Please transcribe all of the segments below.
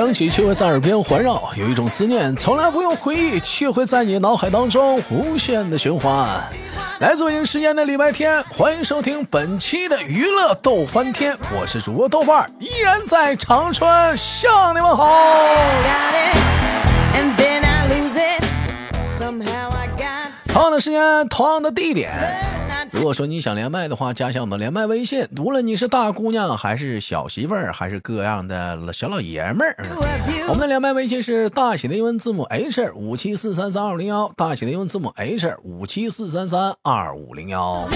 有一种声音从来不会响起，却会在耳边环绕；有一种思念从来不用回忆，却会在你脑海当中无限的循环。来自北京时间的礼拜天，欢迎收听本期的娱乐逗翻天，我是主播豆瓣儿，依然在长春向你们好。同样的时间，同样的地点。如果说你想连麦的话，加一下我们连麦微信。无论你是大姑娘，还是小媳妇儿，还是各样的小老爷们儿，我们的连麦微信是大写的英文字母 H 五七四三三二五零幺，大写的英文字母 H 五七四三三二五零幺。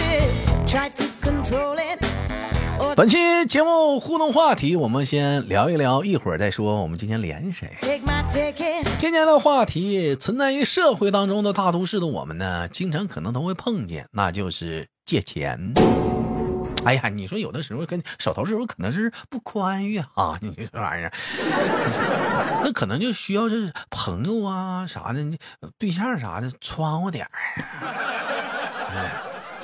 本期节目互动话题，我们先聊一聊，一会儿再说。我们今天连谁？今天的话题存在于社会当中的大都市的我们呢，经常可能都会碰见，那就是借钱。哎呀，你说有的时候跟手头时候可能是不宽裕啊，你这玩意儿，那可能就需要这朋友啊啥的，对象啥的穿乎点儿。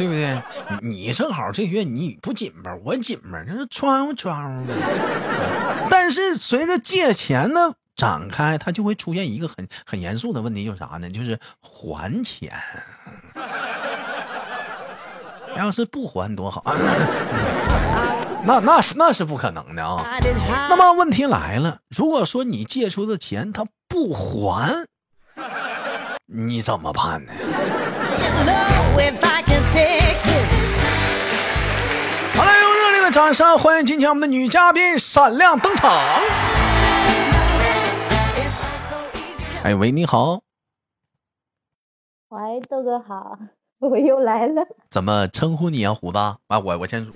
对不对？你正好这月你不紧巴，我紧巴，这是穿乎穿乎呗。但是随着借钱的展开，它就会出现一个很很严肃的问题，就是啥呢？就是还钱。要是不还多好，那那是那是不可能的啊。那么问题来了，如果说你借出的钱他不还，你怎么办呢？好了，用热烈的掌声欢迎今天我们的女嘉宾闪亮登场。哎喂，你好。喂，豆哥好，我又来了。怎么称呼你啊，虎子？啊，我我先说。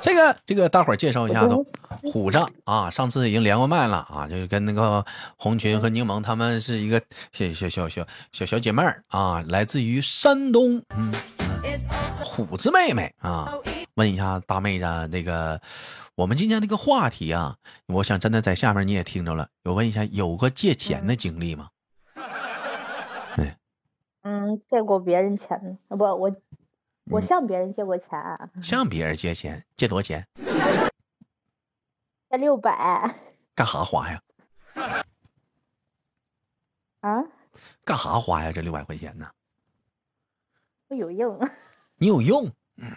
这个这个，大伙儿介绍一下都。虎子啊，上次已经连过麦了啊，就是跟那个红裙和柠檬他们是一个小小小小小小姐妹儿啊，来自于山东，嗯，虎子妹妹啊，问一下大妹子，那个我们今天这个话题啊，我想真的在下面你也听着了，我问一下，有过借钱的经历吗？嗯嗯，借过别人钱啊，不，我我向别人借过钱，向别人借钱，借多少钱？借六百，干哈花呀？啊？干哈花呀？这六百块钱呢？我有用。你有用？嗯。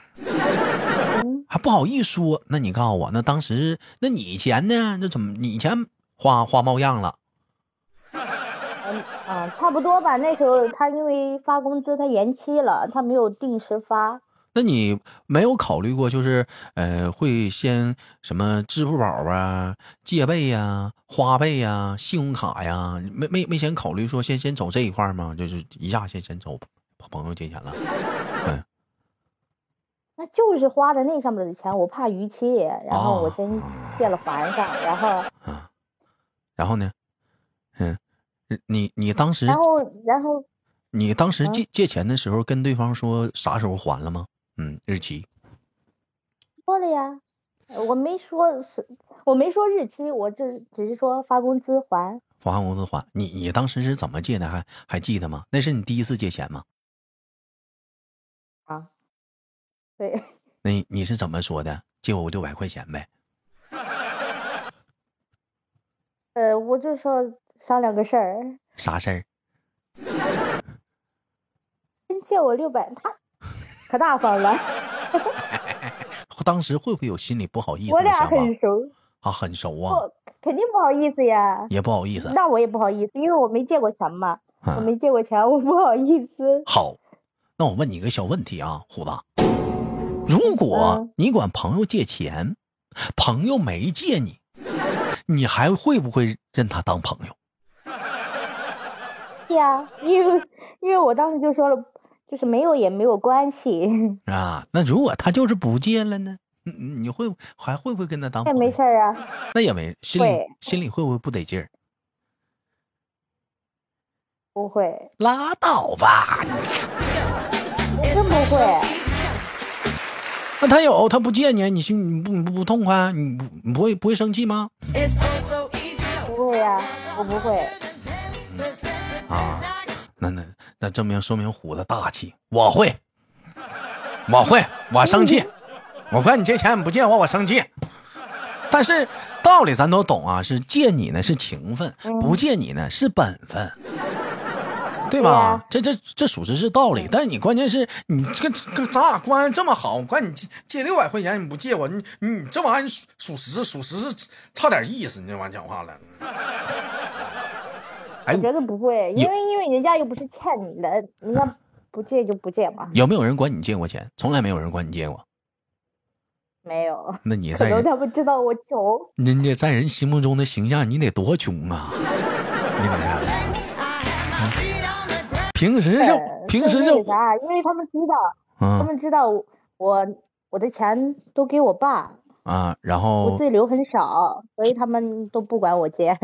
还不好意思说？那你告诉我，那当时那你钱呢？那怎么你钱花花冒样了？嗯啊，差不多吧。那时候他因为发工资他延期了，他没有定时发。那你没有考虑过，就是呃，会先什么支付宝啊、借呗呀、花呗呀、信用卡呀，没没没先考虑说先先走这一块吗？就是一下先先走朋友借钱了，嗯，那就是花的那上面的钱，我怕逾期，然后我先借了还上，然后，啊，然后呢，嗯，你你当时，然后然后，你当时借借钱的时候跟对方说啥时候还了吗？嗯，日期说了呀，我没说是，我没说日期，我这只是说发工资还，发工资还。你你当时是怎么借的？还还记得吗？那是你第一次借钱吗？啊，对。那你是怎么说的？借我六百块钱呗。呃，我就说商量个事儿。啥事儿？借我六百，他。可大方了，当时会不会有心里不好意思？我俩很熟啊，很熟啊，肯定不好意思呀，也不好意思。那我也不好意思，因为我没借过钱嘛，我没借过钱，我不好意思。好，那我问你一个小问题啊，虎子，如果你管朋友借钱，朋友没借你，你还会不会认他当朋友？对呀，因为因为我当时就说了。就是没有也没有关系啊。那如果他就是不借了呢？你会还会不会跟他当？那没事啊。那也没心里心里会不会不得劲儿？不会。拉倒吧。真不会。那他有他不借你，你心你不不不痛快？你不你不会不会生气吗？不会呀，我不会。啊，那那。那证明说明虎子大气，我会，我会，我生气，我管你借钱，你不借我，我生气。但是道理咱都懂啊，是借你呢是情分，不借你呢是本分，对吧？这这这属实是道理。但是你关键是你这个咱俩关系这么好，我管你借借六百块钱，你不借我，你你这玩意儿属实属实是差点意思。你这玩意儿讲话了。我觉得不会，因为因为人家又不是欠你的，人家不借就不借嘛。有没有人管你借过钱？从来没有人管你借过。没有。那你在他不知道我穷。人家在人心目中的形象，你得多穷啊！你得啥？平时是平时是啥？因为他们知道，他们知道我我的钱都给我爸啊，然后我自己留很少，所以他们都不管我借。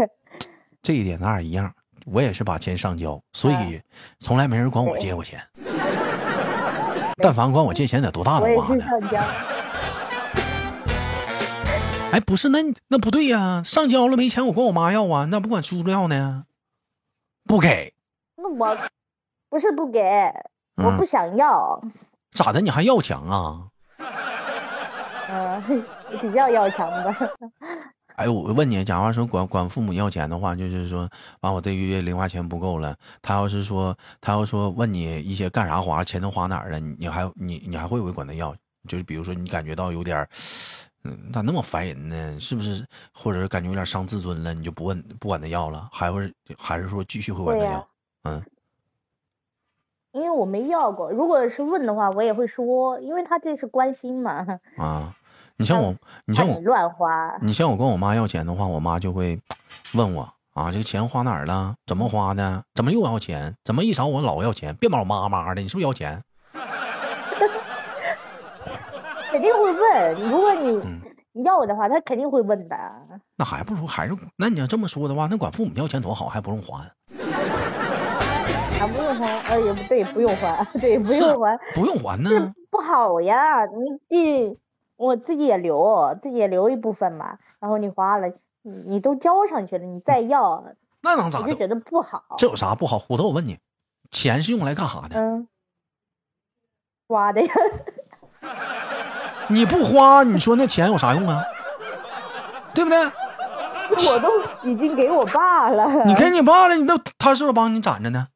这一点咱俩一样。我也是把钱上交，所以从来没人管我借过钱。但凡管我借钱，得多大的妈呢？哎，不是，那那不对呀！上交了没钱，我管我妈要啊？那不管叔叔要呢？不给？那我不是不给，我不想要。咋的？你还要强啊？嗯，比较要强吧。哎，我问你，假如说管管父母要钱的话，就是说，完我这个月零花钱不够了，他要是说，他要说问你一些干啥花，钱都花哪儿了，你还你你还会不会管他要？就是比如说你感觉到有点，嗯，咋那么烦人呢？是不是？或者是感觉有点伤自尊了，你就不问不管他要了，还会还是说继续会管他要？嗯，因为我没要过，如果是问的话，我也会说，因为他这是关心嘛。啊。你像我，你像我乱花。你像我跟我妈要钱的话，我妈就会问我啊，这个钱花哪儿了？怎么花的？怎么又要钱？怎么一找我老要钱？别老妈妈的，你是不是要钱？肯定会问。如果你你要我的话，他肯定会问的。那还不如还是那你要这么说的话，那管父母要钱多好，还不用还。还不用还？呃，也不对，不用还，对，不用还，不用还呢？不好呀，你这。我自己也留，自己也留一部分嘛。然后你花了，你你都交上去了，你再要，那能咋？我就觉得不好。这有啥不好？虎头，我问你，钱是用来干啥的？嗯，花的呀。你不花，你说那钱有啥用啊？对不对？我都已经给我爸了。你给你爸了，你都他是不是帮你攒着呢？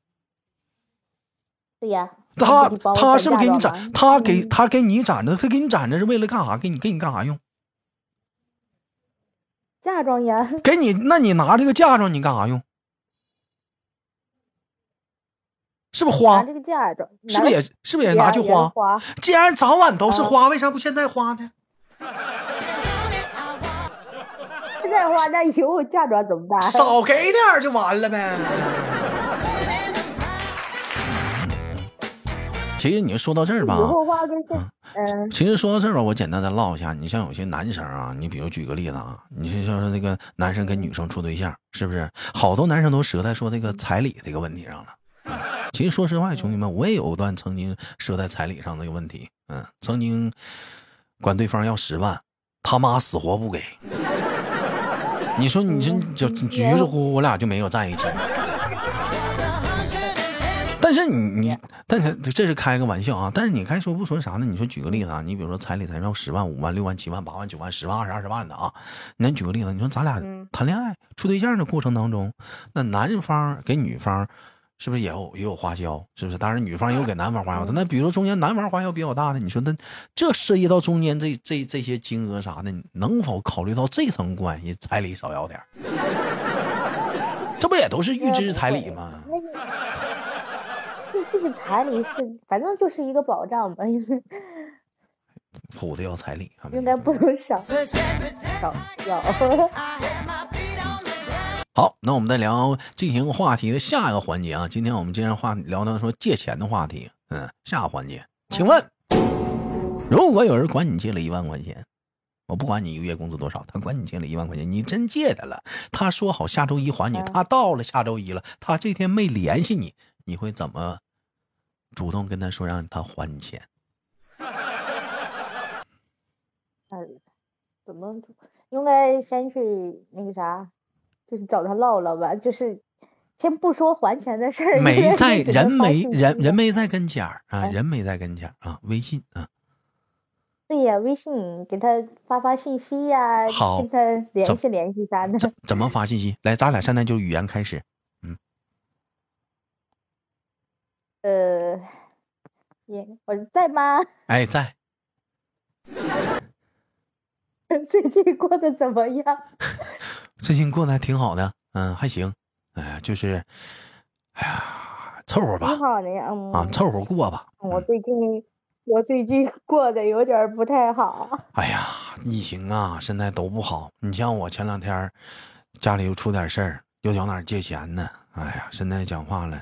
对呀。他他是不是给你攒？他给他给你攒着，他给你攒着是为了干啥？给你给你干啥用？嫁妆呀！给你，那你拿这个嫁妆你干啥用？是不是花？这个嫁妆是不是也是不是也拿去花？既然早晚都是花，为啥不现在花呢？现在花那以后嫁妆怎么办？少给点就完了呗。其实你说到这儿吧，嗯，其实说到这儿吧，我简单的唠一下。你像有些男生啊，你比如举个例子啊，你像说那个男生跟女生处对象，是不是好多男生都折在说这个彩礼这个问题上了？其实说实话，兄弟们，我也有段曾经折在彩礼上这个问题。嗯，曾经管对方要十万，他妈死活不给。你说你这就于是乎我俩就没有在一起。但是你你，但是这是开个玩笑啊！但是你该说不说啥呢？你说举个例子啊，你比如说彩礼才要十万、五万、六万、七万、八万、九万、十万、二十、二十万的啊。那举个例子，你说咱俩谈恋爱、处对象的过程当中，那男方给女方是不是也有也有花销？是不是？当然女方也有给男方花销的。那比如中间男方花销比较大的，你说那这涉及到中间这这这些金额啥的，能否考虑到这层关系，彩礼少要点？这不也都是预支彩礼吗？这这个彩礼是，反正就是一个保障吧，因为虎子要彩礼，应该不能少少 要。好，那我们再聊进行话题的下一个环节啊。今天我们今天话聊到说借钱的话题，嗯，下个环节，请问，如果有人管你借了一万块钱，我不管你一个月工资多少，他管你借了一万块钱，你真借他了，他说好下周一还你，他到了下周一了，他这天没联系你，你会怎么？主动跟他说让他还你钱，怎么应该先去那个啥，就是找他唠唠吧，就是先不说还钱的事儿。没在人没人人没在跟前儿啊，人没在跟前儿啊，微信啊。对呀，微信给他发发信息呀，跟他联系联系啥的。怎怎么发信息？来，咱俩现在就语言开始。嗯。呃，我在吗？哎，在。最近过得怎么样？最近过得还挺好的，嗯，还行。哎呀，就是，哎呀，凑合吧。挺好的呀，啊，凑合过吧。我最近，我最近过得有点不太好。哎呀，疫情啊，现在都不好。你像我前两天，家里又出点事儿，又找哪儿借钱呢？哎呀，现在讲话了，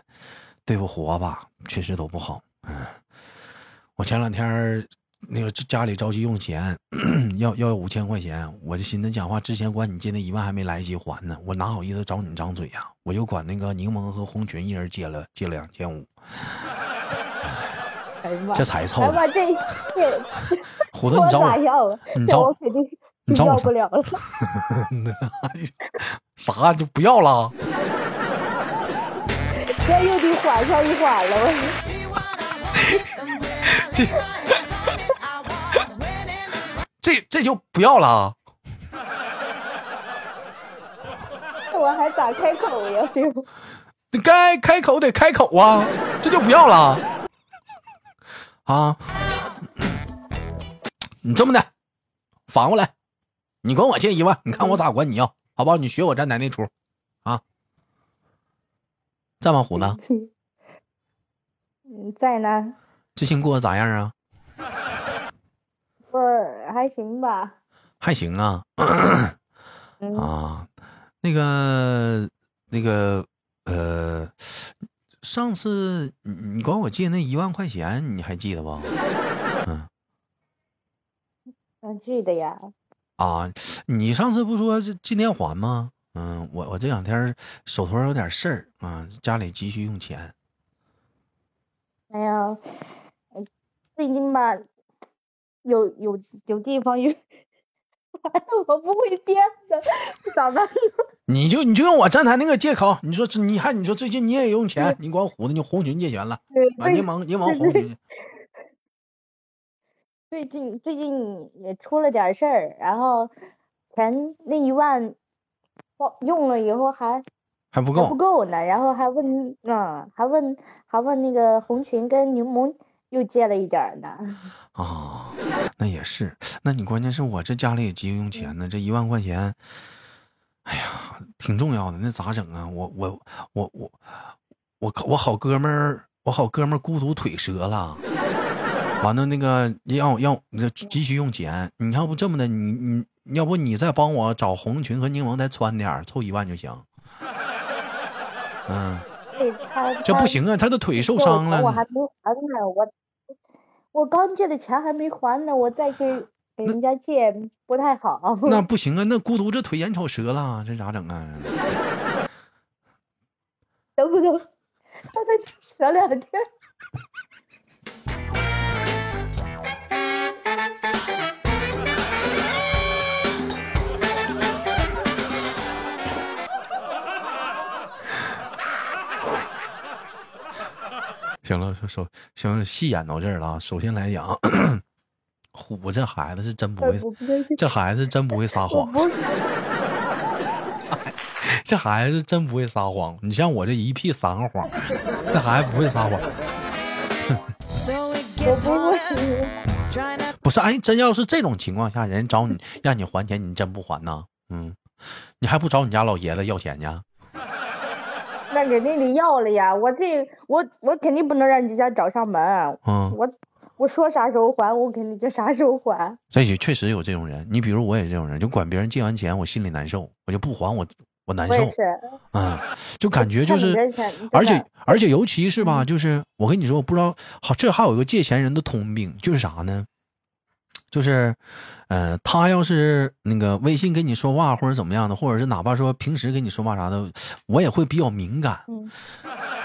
对付活吧，确实都不好。嗯，我前两天。那个家里着急用钱，要要五千块钱，我就寻思讲话之前管你借那一万还没来得及还呢，我哪好意思找你张嘴呀？我就管那个柠檬和红裙一人借了借了两千五，这才凑的。这这虎子，你找我？你找我肯定你要不了了。啥就不要了？这又得缓上一缓了，这。这这就不要了，我还咋开口呀？你 该开口得开口啊！这就不要了啊！你这么的，反过来，你管我借一万，你看我咋管你要？好不好？你学我站台那出啊！在吗，虎子？嗯，在呢。最近过得咋样啊？不还行吧，还行啊。啊，那个那个呃，上次你你管我借那一万块钱，你还记得不？嗯，嗯，记得呀。啊，你上次不说今天还吗？嗯，我我这两天手头有点事儿啊，家里急需用钱。哎呀，最近吧。有有有地方有，我不会编的，咋办？你就你就用我站台那个借口，你说你还你说最近你也用钱，你光虎子你红群借钱了，啊柠檬柠檬红群。最近最近也出了点事儿，然后钱那一万，用了以后还还不够不够呢，然后还问嗯还问还问那个红裙跟柠檬。又借了一点呢，哦，那也是，那你关键是我这家里也急用钱呢，这一万块钱，哎呀，挺重要的，那咋整啊？我我我我我我好哥们儿，我好哥们儿孤独腿折了，完了那个要要这急需用钱，你要不这么的，你你要不你再帮我找红裙和柠檬再穿点凑一万就行，嗯，这不行啊，他的腿受伤了，我还没还呢，我。我刚借的钱还没还呢，我再去给人家借不太好。那不行啊，那孤独这腿眼瞅折了，这咋整啊？能不能让他折两天？行了，首行戏演到这儿了。首先来讲，虎这孩子是真不会，这孩子真不会撒谎。这孩子真不会撒谎。你像我这一屁三个谎，这孩子不会撒谎。不是，哎，真要是这种情况下，人找你让你还钱，你真不还呢？嗯，你还不找你家老爷子要钱去？那肯定得要了呀！我这我我肯定不能让人家找上门。嗯，我我说啥时候还，我肯定就啥时候还。这也确实有这种人，你比如我也这种人，就管别人借完钱，我心里难受，我就不还我我难受。嗯，就感觉就是，而且而且尤其是吧，就是我跟你说，我不知道，好，这还有一个借钱人的通病，就是啥呢？就是，呃，他要是那个微信跟你说话或者怎么样的，或者是哪怕说平时跟你说话啥的，我也会比较敏感。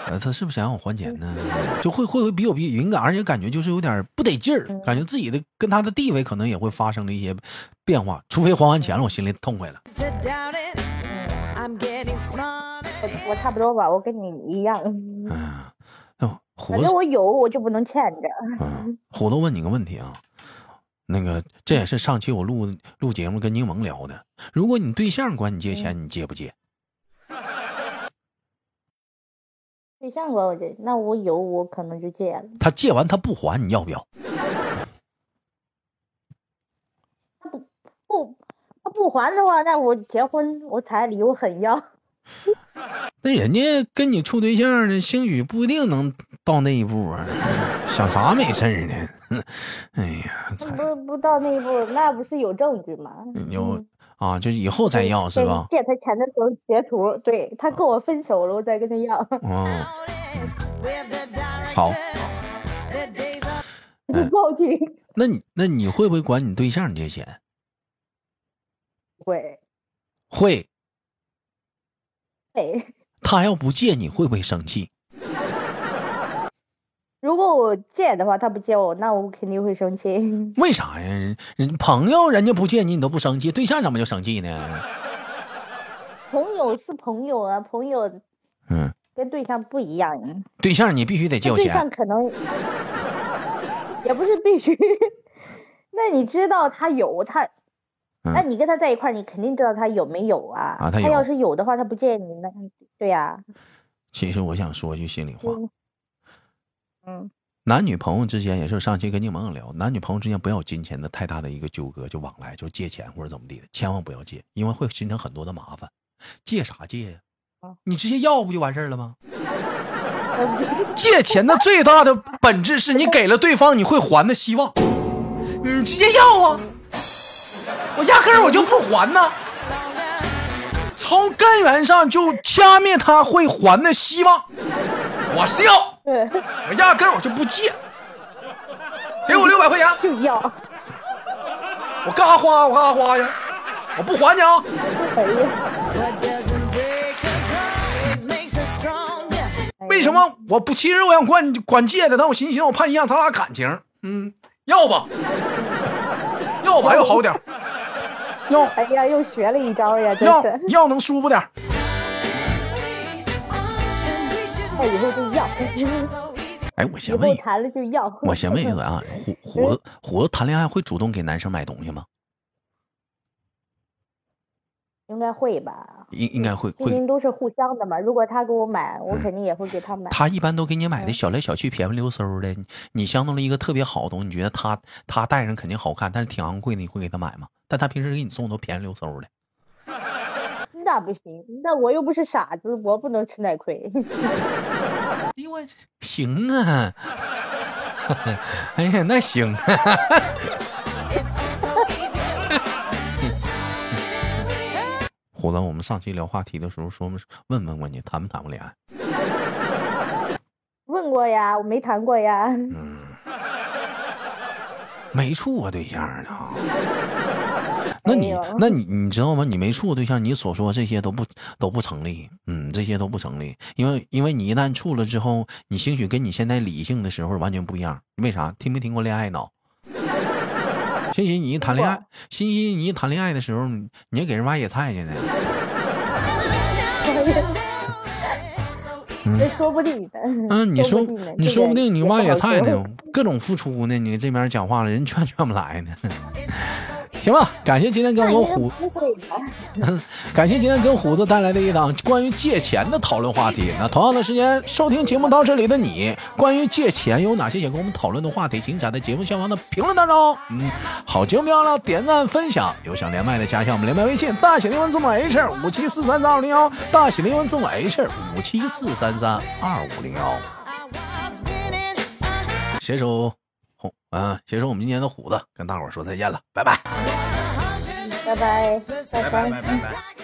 呃，他是不是想让我还钱呢？就会会会比较比敏感，而且感觉就是有点不得劲儿，感觉自己的跟他的地位可能也会发生了一些变化。除非还完钱了，我心里痛快了。我我差不多吧，我跟你一样。嗯，反正我有，我就不能欠着。嗯，虎子问你个问题啊。那个这也是上期我录录节目跟柠檬聊的。如果你对象管你借钱，你借不借？对象管我借，那我有我可能就借了。他借完他不还，你要不要？他不不他不还的话，那我结婚我彩礼我很要。那人家跟你处对象呢，兴许不一定能到那一步啊，想啥美事儿呢？哎呀，不不到那一步，那不是有证据吗？有啊，就是以后再要是吧？借他钱的时候截图，对他跟我分手了，我再跟他要。嗯，好，报警。那你那你会不会管你对象借钱？会，会。会。他要不借你会不会生气？如果我借的话，他不借我，那我肯定会生气。为啥呀？人朋友人家不借你，你都不生气，对象怎么就生气呢？朋友是朋友啊，朋友，嗯，跟对象不一样。对象你必须得借我钱。对象可能也不是必须。那你知道他有他？那你跟他在一块儿，你肯定知道他有没有啊？啊，他要是有的话，他不借你，那对呀。其实我想说句心里话，嗯，男女朋友之间也是上期跟柠檬聊，男女朋友之间不要金钱的太大的一个纠葛，就往来就借钱或者怎么地的，千万不要借，因为会形成很多的麻烦。借啥借呀？你直接要不就完事儿了吗？借钱的最大的本质是你给了对方你会还的希望，你直接要啊。我压根儿我就不还呢，从根源上就掐灭他会还的希望。我是要，我压根儿我就不借，给我六百块钱 就要，我干啥花我干啥花呀，我不还你啊！为什么我不？其实我想管管借的，但我寻思寻思，我怕影响咱俩感情。嗯，要吧，要吧，要好点。要哎呀，又学了一招呀！要要能舒服点。那以后就要。哎，我先问一，谈了就要。我先问一个啊，虎虎子虎子谈恋爱会主动给男生买东西吗？应该会吧。应应该会会。都是互相的嘛。如果他给我买，我肯定也会给他买。他一般都给你买的小来小去、便宜溜嗖的。你相中了一个特别好的东西，你觉得他他戴上肯定好看，但是挺昂贵的，你会给他买吗？但他平时给你送都便宜溜嗖的，那不行，那我又不是傻子，我不能吃奶亏。哎呦我行啊，哎呀那行。虎子，我们上期聊话题的时候说问问过你谈没谈过恋爱？问过呀，我没谈过呀。嗯，没处过对象呢。那你，那你，你知道吗？你没处过对象，你所说这些都不都不成立。嗯，这些都不成立，因为因为你一旦处了之后，你兴许跟你现在理性的时候完全不一样。为啥？听没听过恋爱脑？欣欣，你一谈恋爱，欣欣，你一谈恋爱的时候，你也给人挖野菜去呢。嗯，说不定的。嗯，你说，你说不定你挖野菜呢，各种付出呢，你这边讲话了，人劝劝不来呢。行吧，感谢今天跟我虎，感谢今天跟虎子带来的一档关于借钱的讨论话题。那同样的时间收听节目到这里的你，关于借钱有哪些想跟我们讨论的话题，请在节目下方的评论当中。嗯，好节目别忘了点赞分享，有想连麦的加一下我们连麦微信，大写英文字母 H 五七四三三二零幺，大写英文字母 H 五七四三三二五零幺。携手。嗯，携手我们今天的虎子跟大伙说再见了，拜拜，拜拜，